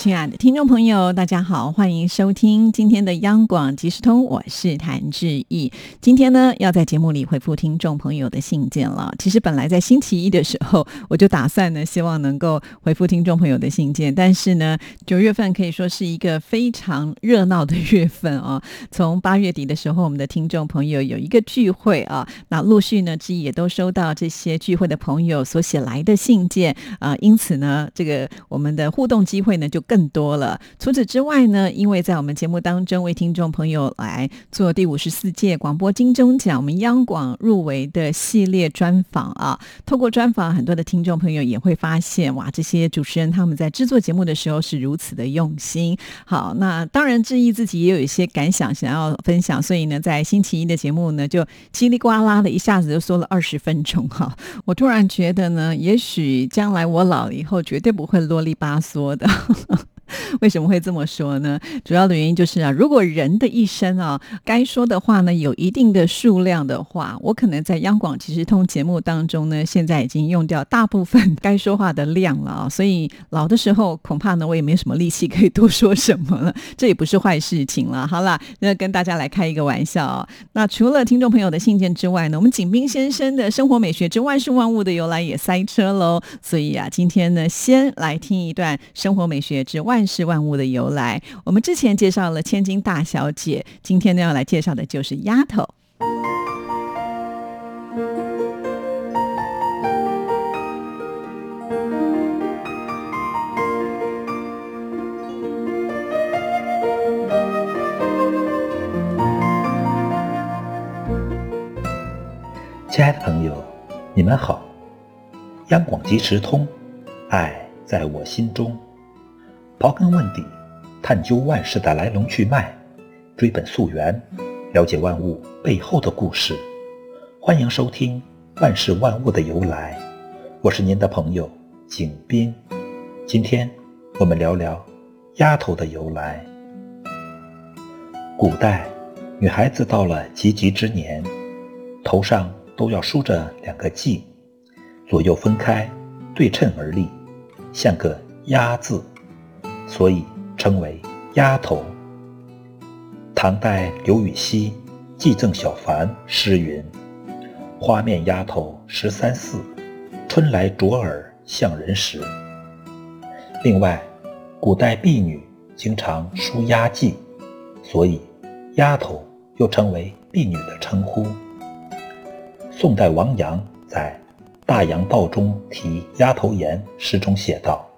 亲爱的听众朋友，大家好，欢迎收听今天的央广即时通，我是谭志毅。今天呢，要在节目里回复听众朋友的信件了。其实本来在星期一的时候，我就打算呢，希望能够回复听众朋友的信件。但是呢，九月份可以说是一个非常热闹的月份啊。从八月底的时候，我们的听众朋友有一个聚会啊，那陆续呢，志毅也都收到这些聚会的朋友所写来的信件啊。因此呢，这个我们的互动机会呢，就更多了。除此之外呢，因为在我们节目当中为听众朋友来做第五十四届广播金钟奖我们央广入围的系列专访啊，透过专访，很多的听众朋友也会发现，哇，这些主持人他们在制作节目的时候是如此的用心。好，那当然志毅自己也有一些感想想要分享，所以呢，在星期一的节目呢，就叽里呱啦的一下子就说了二十分钟哈。我突然觉得呢，也许将来我老了以后，绝对不会啰里吧嗦的。为什么会这么说呢？主要的原因就是啊，如果人的一生啊，该说的话呢，有一定的数量的话，我可能在央广其实通节目当中呢，现在已经用掉大部分该说话的量了啊，所以老的时候恐怕呢，我也没什么力气可以多说什么了。这也不是坏事情了。好了，那跟大家来开一个玩笑。那除了听众朋友的信件之外呢，我们景斌先生的生活美学之万事万物的由来也塞车喽。所以啊，今天呢，先来听一段生活美学之万。万事万物的由来，我们之前介绍了千金大小姐，今天呢要来介绍的就是丫头。亲爱的朋友，你们好，央广即时通，爱在我心中。刨根问底，探究万事的来龙去脉，追本溯源，了解万物背后的故事。欢迎收听《万事万物的由来》，我是您的朋友景斌。今天我们聊聊丫头的由来。古代女孩子到了及笄之年，头上都要梳着两个髻，左右分开，对称而立，像个“丫”字。所以称为丫头。唐代刘禹锡《寄赠小凡》诗云：“花面丫头十三四，春来啄耳向人时。”另外，古代婢女经常梳丫髻，所以丫头又称为婢女的称呼。宋代王阳在《大洋道》中题丫头言诗中写道。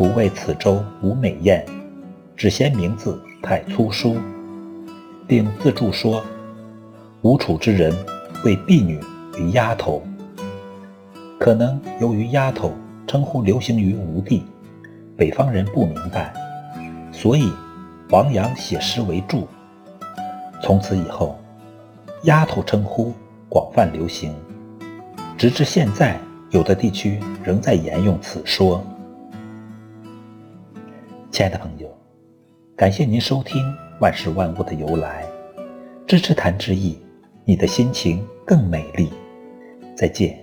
不为此州无美艳，只嫌名字太粗疏，并自注说：“吴楚之人谓婢女为丫头。”可能由于丫头称呼流行于吴地，北方人不明白，所以王阳写诗为注。从此以后，丫头称呼广泛流行，直至现在，有的地区仍在沿用此说。亲爱的朋友，感谢您收听《万事万物的由来》，支持谭志毅，你的心情更美丽。再见。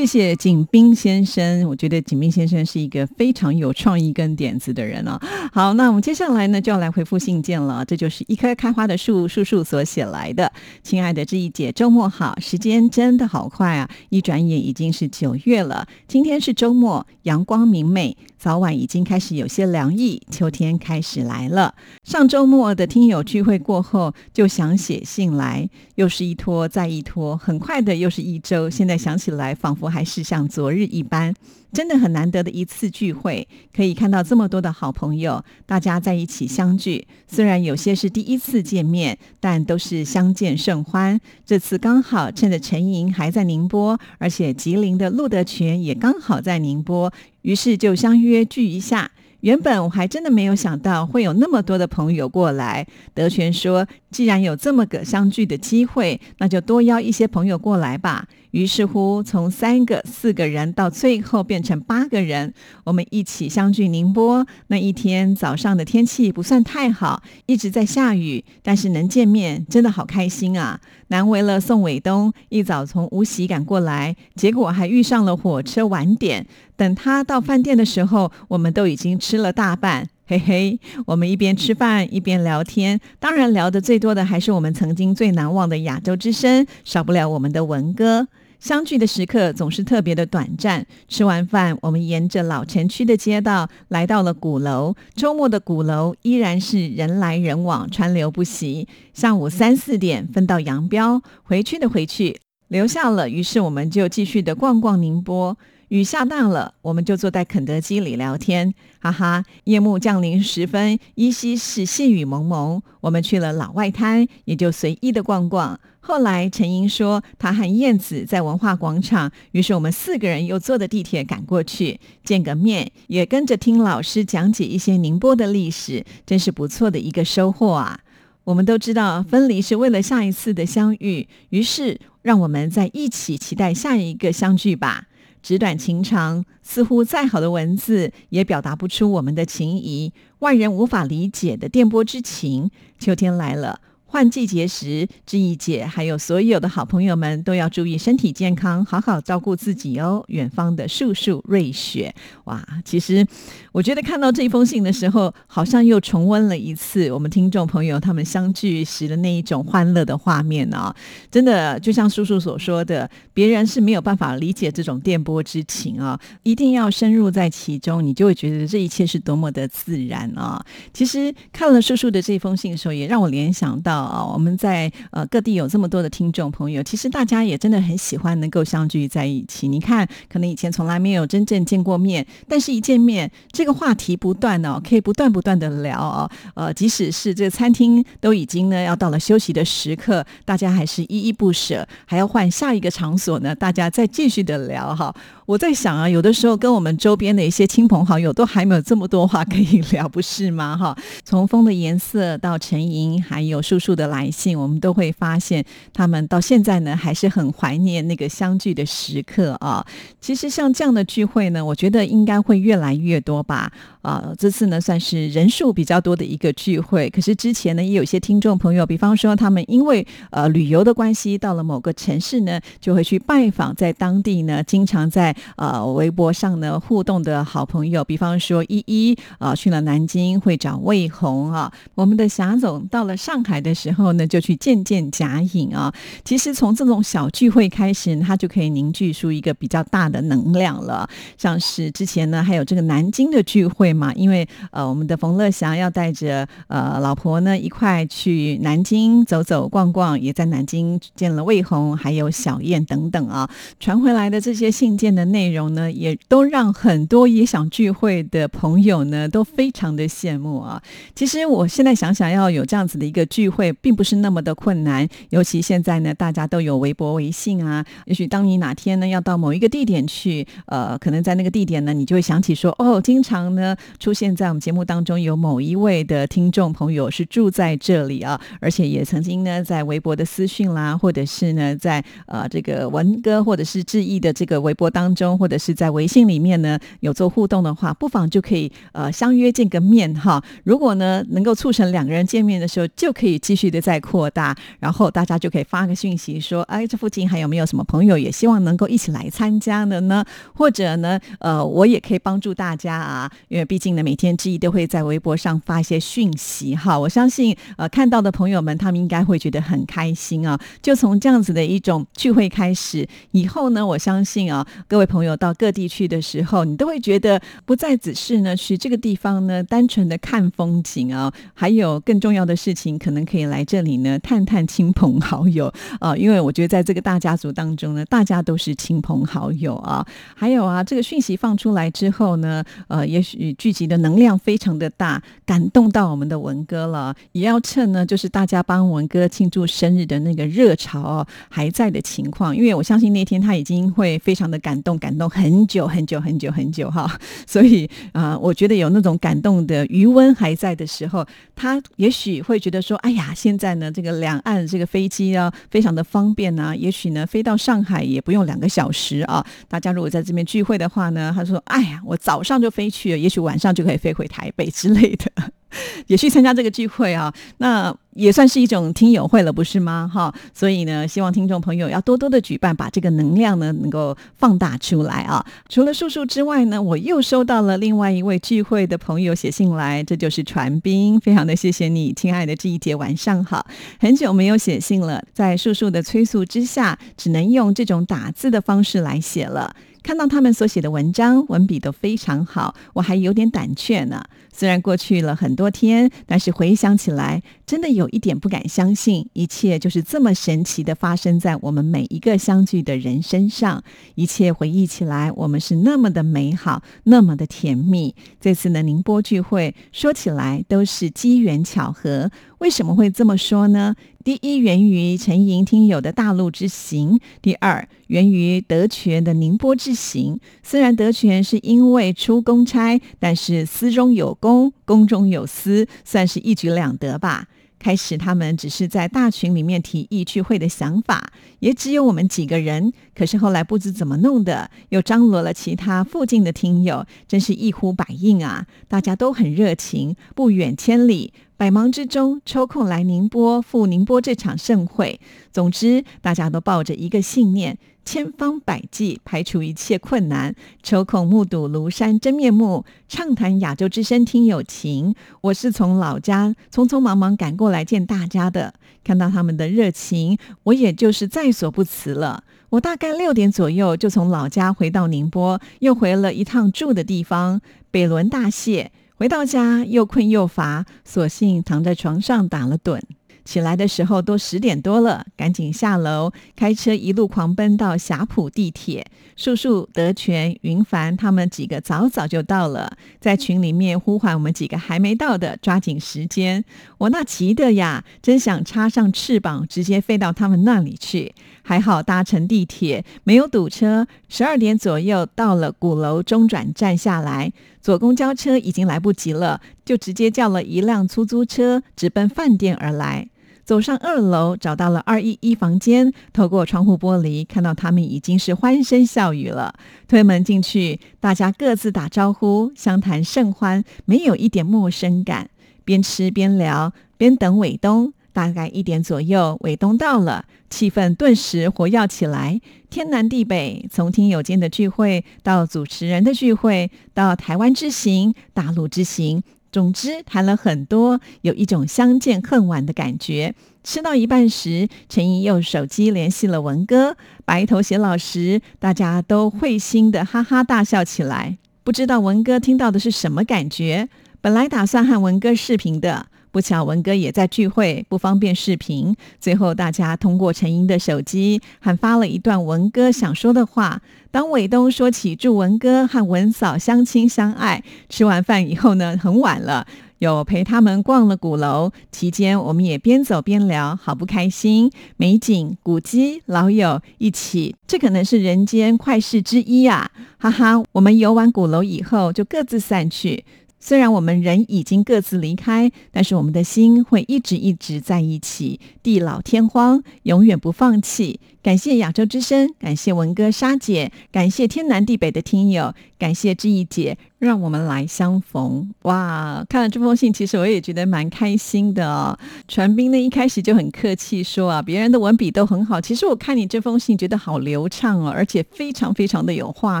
谢谢景斌先生，我觉得景斌先生是一个非常有创意跟点子的人啊。好，那我们接下来呢就要来回复信件了。这就是一棵开花的树树树所写来的。亲爱的志毅姐，周末好，时间真的好快啊，一转眼已经是九月了。今天是周末，阳光明媚，早晚已经开始有些凉意，秋天开始来了。上周末的听友聚会过后，就想写信来，又是一拖再一拖，很快的又是一周。现在想起来，仿佛。还是像昨日一般，真的很难得的一次聚会，可以看到这么多的好朋友，大家在一起相聚。虽然有些是第一次见面，但都是相见甚欢。这次刚好趁着陈莹还在宁波，而且吉林的陆德全也刚好在宁波，于是就相约聚一下。原本我还真的没有想到会有那么多的朋友过来。德全说：“既然有这么个相聚的机会，那就多邀一些朋友过来吧。”于是乎，从三个、四个人到最后变成八个人，我们一起相聚宁波。那一天早上的天气不算太好，一直在下雨，但是能见面真的好开心啊！难为了宋伟东一早从无锡赶过来，结果还遇上了火车晚点。等他到饭店的时候，我们都已经吃了大半。嘿嘿，我们一边吃饭一边聊天，当然聊得最多的还是我们曾经最难忘的亚洲之声，少不了我们的文哥。相聚的时刻总是特别的短暂。吃完饭，我们沿着老城区的街道来到了鼓楼。周末的鼓楼依然是人来人往，川流不息。下午三四点分道扬镳，回去的回去，留下了。于是我们就继续的逛逛宁波。雨下大了，我们就坐在肯德基里聊天，哈哈。夜幕降临时分，依稀是细雨蒙蒙。我们去了老外滩，也就随意的逛逛。后来陈英说，他和燕子在文化广场，于是我们四个人又坐的地铁赶过去见个面，也跟着听老师讲解一些宁波的历史，真是不错的一个收获啊！我们都知道分离是为了下一次的相遇，于是让我们在一起期待下一个相聚吧。纸短情长，似乎再好的文字也表达不出我们的情谊，外人无法理解的电波之情。秋天来了。换季节时，志毅姐还有所有的好朋友们都要注意身体健康，好好照顾自己哦。远方的树树瑞雪，哇，其实我觉得看到这封信的时候，好像又重温了一次我们听众朋友他们相聚时的那一种欢乐的画面啊！真的，就像叔叔所说的，别人是没有办法理解这种电波之情啊，一定要深入在其中，你就会觉得这一切是多么的自然啊！其实看了叔叔的这封信的时候，也让我联想到。啊，我们在呃各地有这么多的听众朋友，其实大家也真的很喜欢能够相聚在一起。你看，可能以前从来没有真正见过面，但是一见面，这个话题不断哦，可以不断不断的聊哦。呃，即使是这餐厅都已经呢要到了休息的时刻，大家还是依依不舍，还要换下一个场所呢，大家再继续的聊哈。我在想啊，有的时候跟我们周边的一些亲朋好友都还没有这么多话可以聊，不是吗？哈，从风的颜色到陈莹，还有叔叔的来信，我们都会发现他们到现在呢还是很怀念那个相聚的时刻啊。其实像这样的聚会呢，我觉得应该会越来越多吧。啊，这次呢算是人数比较多的一个聚会。可是之前呢也有些听众朋友，比方说他们因为呃旅游的关系，到了某个城市呢，就会去拜访在当地呢经常在呃，微博上呢互动的好朋友，比方说依依啊，去了南京会找魏红啊。我们的霞总到了上海的候呢，就去见见贾颖啊。其实从这种小聚会开始，他就可以凝聚出一个比较大的能量了。像是之前呢，还有这个南京的聚会嘛，因为呃，我们的冯乐祥要带着呃老婆呢一块去南京走走逛逛，也在南京见了魏红，还有小燕等等啊。传回来的这些信件的。内容呢，也都让很多也想聚会的朋友呢，都非常的羡慕啊。其实我现在想想，要有这样子的一个聚会，并不是那么的困难。尤其现在呢，大家都有微博、微信啊。也许当你哪天呢要到某一个地点去，呃，可能在那个地点呢，你就会想起说，哦，经常呢出现在我们节目当中有某一位的听众朋友是住在这里啊，而且也曾经呢在微博的私讯啦，或者是呢在呃这个文哥或者是志毅的这个微博当。中或者是在微信里面呢有做互动的话，不妨就可以呃相约见个面哈。如果呢能够促成两个人见面的时候，就可以继继续的再扩大，然后大家就可以发个讯息说，哎，这附近还有没有什么朋友也希望能够一起来参加的呢？或者呢，呃，我也可以帮助大家啊，因为毕竟呢每天之一都会在微博上发一些讯息哈。我相信呃看到的朋友们他们应该会觉得很开心啊。就从这样子的一种聚会开始，以后呢，我相信啊各位。朋友到各地去的时候，你都会觉得不再只是呢去这个地方呢单纯的看风景啊，还有更重要的事情，可能可以来这里呢探探亲朋好友啊。因为我觉得在这个大家族当中呢，大家都是亲朋好友啊。还有啊，这个讯息放出来之后呢，呃，也许聚集的能量非常的大，感动到我们的文哥了。也要趁呢，就是大家帮文哥庆祝生日的那个热潮哦还在的情况，因为我相信那天他已经会非常的感动，感动很久很久很久很久哈。所以啊，我觉得有那种感动的余温还在的时候，他也许会觉得说，哎呀，现在呢，这个两岸这个飞机啊，非常的方便啊，也许呢，飞到上海也不用两个小时啊。大家如果在这边聚会的话呢，他说，哎呀，我早上就飞去，也许晚上就可以飞回台北之类的。也去参加这个聚会啊，那也算是一种听友会了，不是吗？哈，所以呢，希望听众朋友要多多的举办，把这个能量呢能够放大出来啊。除了叔叔之外呢，我又收到了另外一位聚会的朋友写信来，这就是传斌，非常的谢谢你，亲爱的这一节晚上好，很久没有写信了，在叔叔的催促之下，只能用这种打字的方式来写了。看到他们所写的文章，文笔都非常好，我还有点胆怯呢。虽然过去了很多天，但是回想起来，真的有一点不敢相信，一切就是这么神奇的发生在我们每一个相聚的人身上。一切回忆起来，我们是那么的美好，那么的甜蜜。这次的宁波聚会，说起来都是机缘巧合。为什么会这么说呢？第一，源于陈莹听友的大陆之行；第二，源于德全的宁波之行。虽然德全是因为出公差，但是私中有公，公中有私，算是一举两得吧。开始，他们只是在大群里面提议聚会的想法，也只有我们几个人。可是后来不知怎么弄的，又张罗了其他附近的听友，真是一呼百应啊！大家都很热情，不远千里。百忙之中抽空来宁波赴宁波这场盛会，总之大家都抱着一个信念，千方百计排除一切困难，抽空目睹庐山真面目，畅谈亚洲之声听友情。我是从老家匆匆忙忙赶过来见大家的，看到他们的热情，我也就是在所不辞了。我大概六点左右就从老家回到宁波，又回了一趟住的地方北仑大谢。回到家又困又乏，索性躺在床上打了盹。起来的时候都十点多了，赶紧下楼，开车一路狂奔到霞浦地铁。树树、德全、云凡他们几个早早就到了，在群里面呼唤我们几个还没到的，抓紧时间。我那急的呀，真想插上翅膀，直接飞到他们那里去。还好搭乘地铁没有堵车，十二点左右到了鼓楼中转站下来，坐公交车已经来不及了，就直接叫了一辆出租车，直奔饭店而来。走上二楼，找到了二一一房间。透过窗户玻璃，看到他们已经是欢声笑语了。推门进去，大家各自打招呼，相谈甚欢，没有一点陌生感。边吃边聊，边等伟东。大概一点左右，伟东到了，气氛顿时活跃起来。天南地北，从听友间的聚会到主持人的聚会，到台湾之行、大陆之行。总之谈了很多，有一种相见恨晚的感觉。吃到一半时，陈怡用手机联系了文哥，白头偕老时，大家都会心的哈哈大笑起来。不知道文哥听到的是什么感觉？本来打算和文哥视频的。不巧，文哥也在聚会，不方便视频。最后，大家通过陈英的手机，喊发了一段文哥想说的话。当伟东说起祝文哥和文嫂相亲相爱，吃完饭以后呢，很晚了，有陪他们逛了鼓楼。期间，我们也边走边聊，好不开心。美景、古迹、老友一起，这可能是人间快事之一啊！哈哈，我们游完鼓楼以后，就各自散去。虽然我们人已经各自离开，但是我们的心会一直一直在一起，地老天荒，永远不放弃。感谢亚洲之声，感谢文哥、沙姐，感谢天南地北的听友，感谢志毅姐。让我们来相逢哇！看了这封信，其实我也觉得蛮开心的哦。传斌呢一开始就很客气说啊，别人的文笔都很好，其实我看你这封信觉得好流畅哦，而且非常非常的有画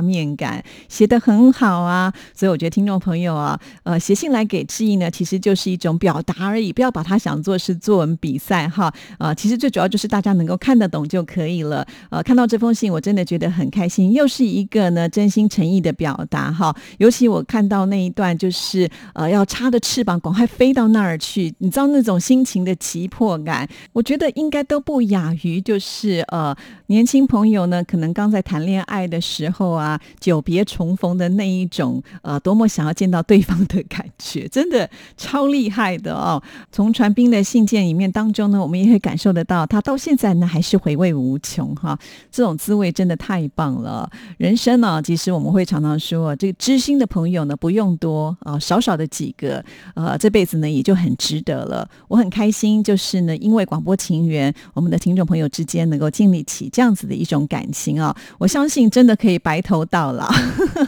面感，写得很好啊。所以我觉得听众朋友啊，呃，写信来给志毅呢，其实就是一种表达而已，不要把它想做是作文比赛哈。啊，其实最主要就是大家能够看得懂就可以。以了。呃，看到这封信，我真的觉得很开心，又是一个呢真心诚意的表达哈。尤其我看到那一段，就是呃要插着翅膀赶快飞到那儿去，你知道那种心情的急迫感，我觉得应该都不亚于就是呃年轻朋友呢，可能刚在谈恋爱的时候啊，久别重逢的那一种呃多么想要见到对方的感觉，真的超厉害的哦。从传斌的信件里面当中呢，我们也会感受得到，他到现在呢还是回味无穷哈。这种滋味真的太棒了。人生呢，其实我们会常常说，这个知心的朋友呢不用多啊，少少的几个，呃，这辈子呢也就很值得了。我很开心，就是呢，因为广播情缘，我们的听众朋友之间能够建立起这样子的一种感情啊。我相信真的可以白头到老。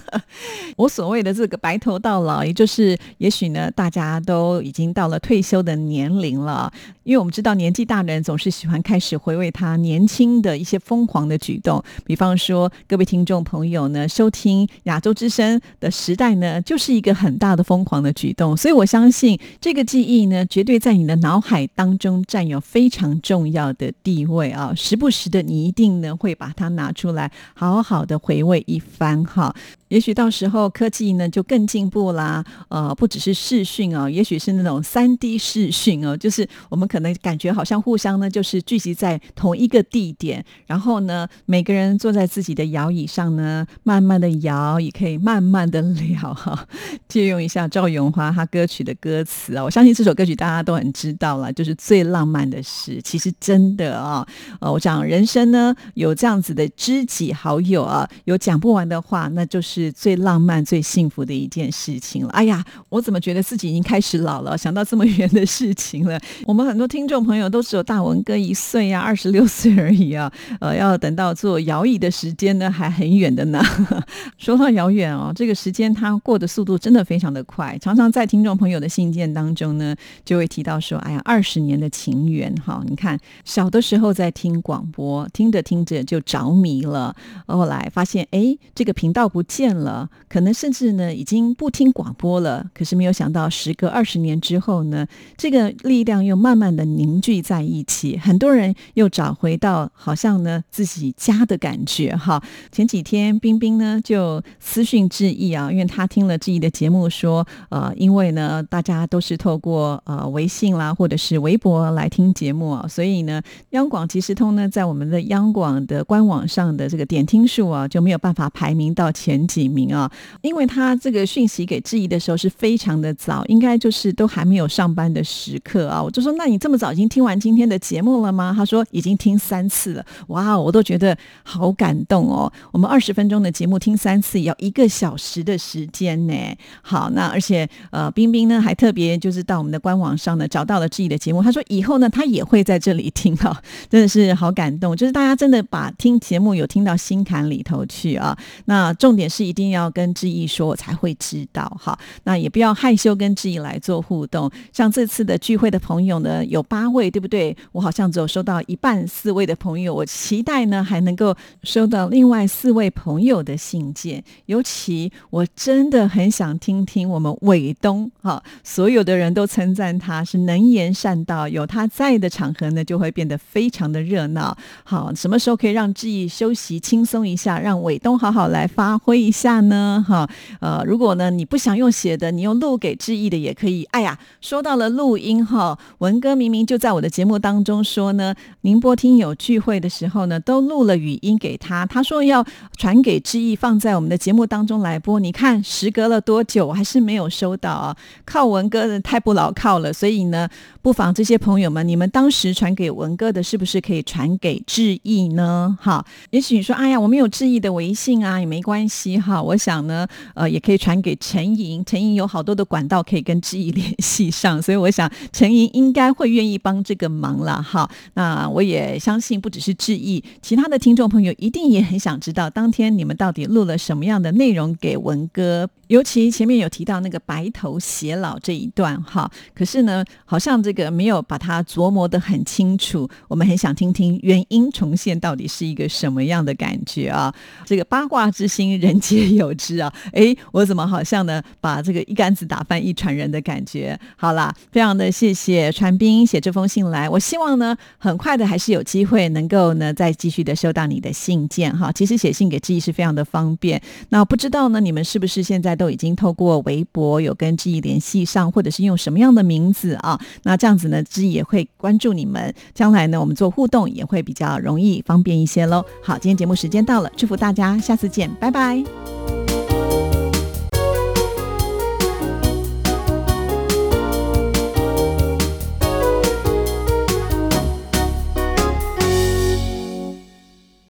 我所谓的这个白头到老，也就是也许呢，大家都已经到了退休的年龄了。因为我们知道年纪大的人总是喜欢开始回味他年轻的一些疯狂的举动，比方说各位听众朋友呢，收听亚洲之声的时代呢，就是一个很大的疯狂的举动，所以我相信这个记忆呢，绝对在你的脑海当中占有非常重要的地位啊，时不时的你一定呢会把它拿出来，好好的回味一番哈。也许到时候科技呢就更进步啦，呃，不只是视讯哦，也许是那种三 D 视讯哦，就是我们可能感觉好像互相呢就是聚集在同一个地点，然后呢每个人坐在自己的摇椅上呢，慢慢的摇，也可以慢慢的聊哈。借用一下赵咏华他歌曲的歌词啊，我相信这首歌曲大家都很知道了，就是最浪漫的事。其实真的啊，呃，我讲人生呢有这样子的知己好友啊，有讲不完的话，那就是。是最浪漫、最幸福的一件事情了。哎呀，我怎么觉得自己已经开始老了？想到这么远的事情了。我们很多听众朋友都只有大文哥一岁呀，二十六岁而已啊。呃，要等到做摇椅的时间呢，还很远的呢。说到遥远哦，这个时间它过的速度真的非常的快。常常在听众朋友的信件当中呢，就会提到说：“哎呀，二十年的情缘哈，你看小的时候在听广播，听着听着就着迷了，后来发现哎，这个频道不见。”变了，可能甚至呢已经不听广播了。可是没有想到，时隔二十年之后呢，这个力量又慢慢的凝聚在一起，很多人又找回到好像呢自己家的感觉哈。前几天冰冰呢就私讯致意啊，因为他听了致意的节目说，呃，因为呢大家都是透过呃微信啦或者是微博来听节目啊，所以呢央广即时通呢在我们的央广的官网上的这个点听数啊就没有办法排名到前几。几名啊？因为他这个讯息给质疑的时候是非常的早，应该就是都还没有上班的时刻啊。我就说，那你这么早已经听完今天的节目了吗？他说已经听三次了。哇，我都觉得好感动哦。我们二十分钟的节目听三次，要一个小时的时间呢。好，那而且呃，冰冰呢还特别就是到我们的官网上呢找到了质疑的节目。他说以后呢他也会在这里听啊，真的是好感动。就是大家真的把听节目有听到心坎里头去啊。那重点是。一定要跟志毅说，我才会知道哈。那也不要害羞跟志毅来做互动。像这次的聚会的朋友呢，有八位，对不对？我好像只有收到一半四位的朋友，我期待呢还能够收到另外四位朋友的信件。尤其我真的很想听听我们伟东哈，所有的人都称赞他是能言善道，有他在的场合呢，就会变得非常的热闹。好，什么时候可以让志毅休息轻松一下，让伟东好好来发挥一。下呢，哈，呃，如果呢你不想用写的，你用录给志毅的也可以。哎呀，说到了录音哈，文哥明明就在我的节目当中说呢，宁波听友聚会的时候呢，都录了语音给他，他说要传给志毅，放在我们的节目当中来播。你看时隔了多久，我还是没有收到啊？靠文哥的太不牢靠了，所以呢，不妨这些朋友们，你们当时传给文哥的，是不是可以传给志毅呢？哈，也许你说，哎呀，我们有志毅的微信啊，也没关系。好，我想呢，呃，也可以传给陈莹，陈莹有好多的管道可以跟志毅联系上，所以我想陈莹应该会愿意帮这个忙了。哈，那我也相信，不只是志毅，其他的听众朋友一定也很想知道，当天你们到底录了什么样的内容给文哥。尤其前面有提到那个白头偕老这一段哈，可是呢，好像这个没有把它琢磨得很清楚。我们很想听听原因重现到底是一个什么样的感觉啊？这个八卦之心，人间。皆有之啊。哎，我怎么好像呢，把这个一竿子打翻一船人的感觉？好啦，非常的谢谢传斌写这封信来。我希望呢，很快的还是有机会能够呢，再继续的收到你的信件哈。其实写信给志毅是非常的方便。那不知道呢，你们是不是现在都已经透过微博有跟志毅联系上，或者是用什么样的名字啊？那这样子呢，志毅也会关注你们。将来呢，我们做互动也会比较容易方便一些喽。好，今天节目时间到了，祝福大家，下次见，拜拜。you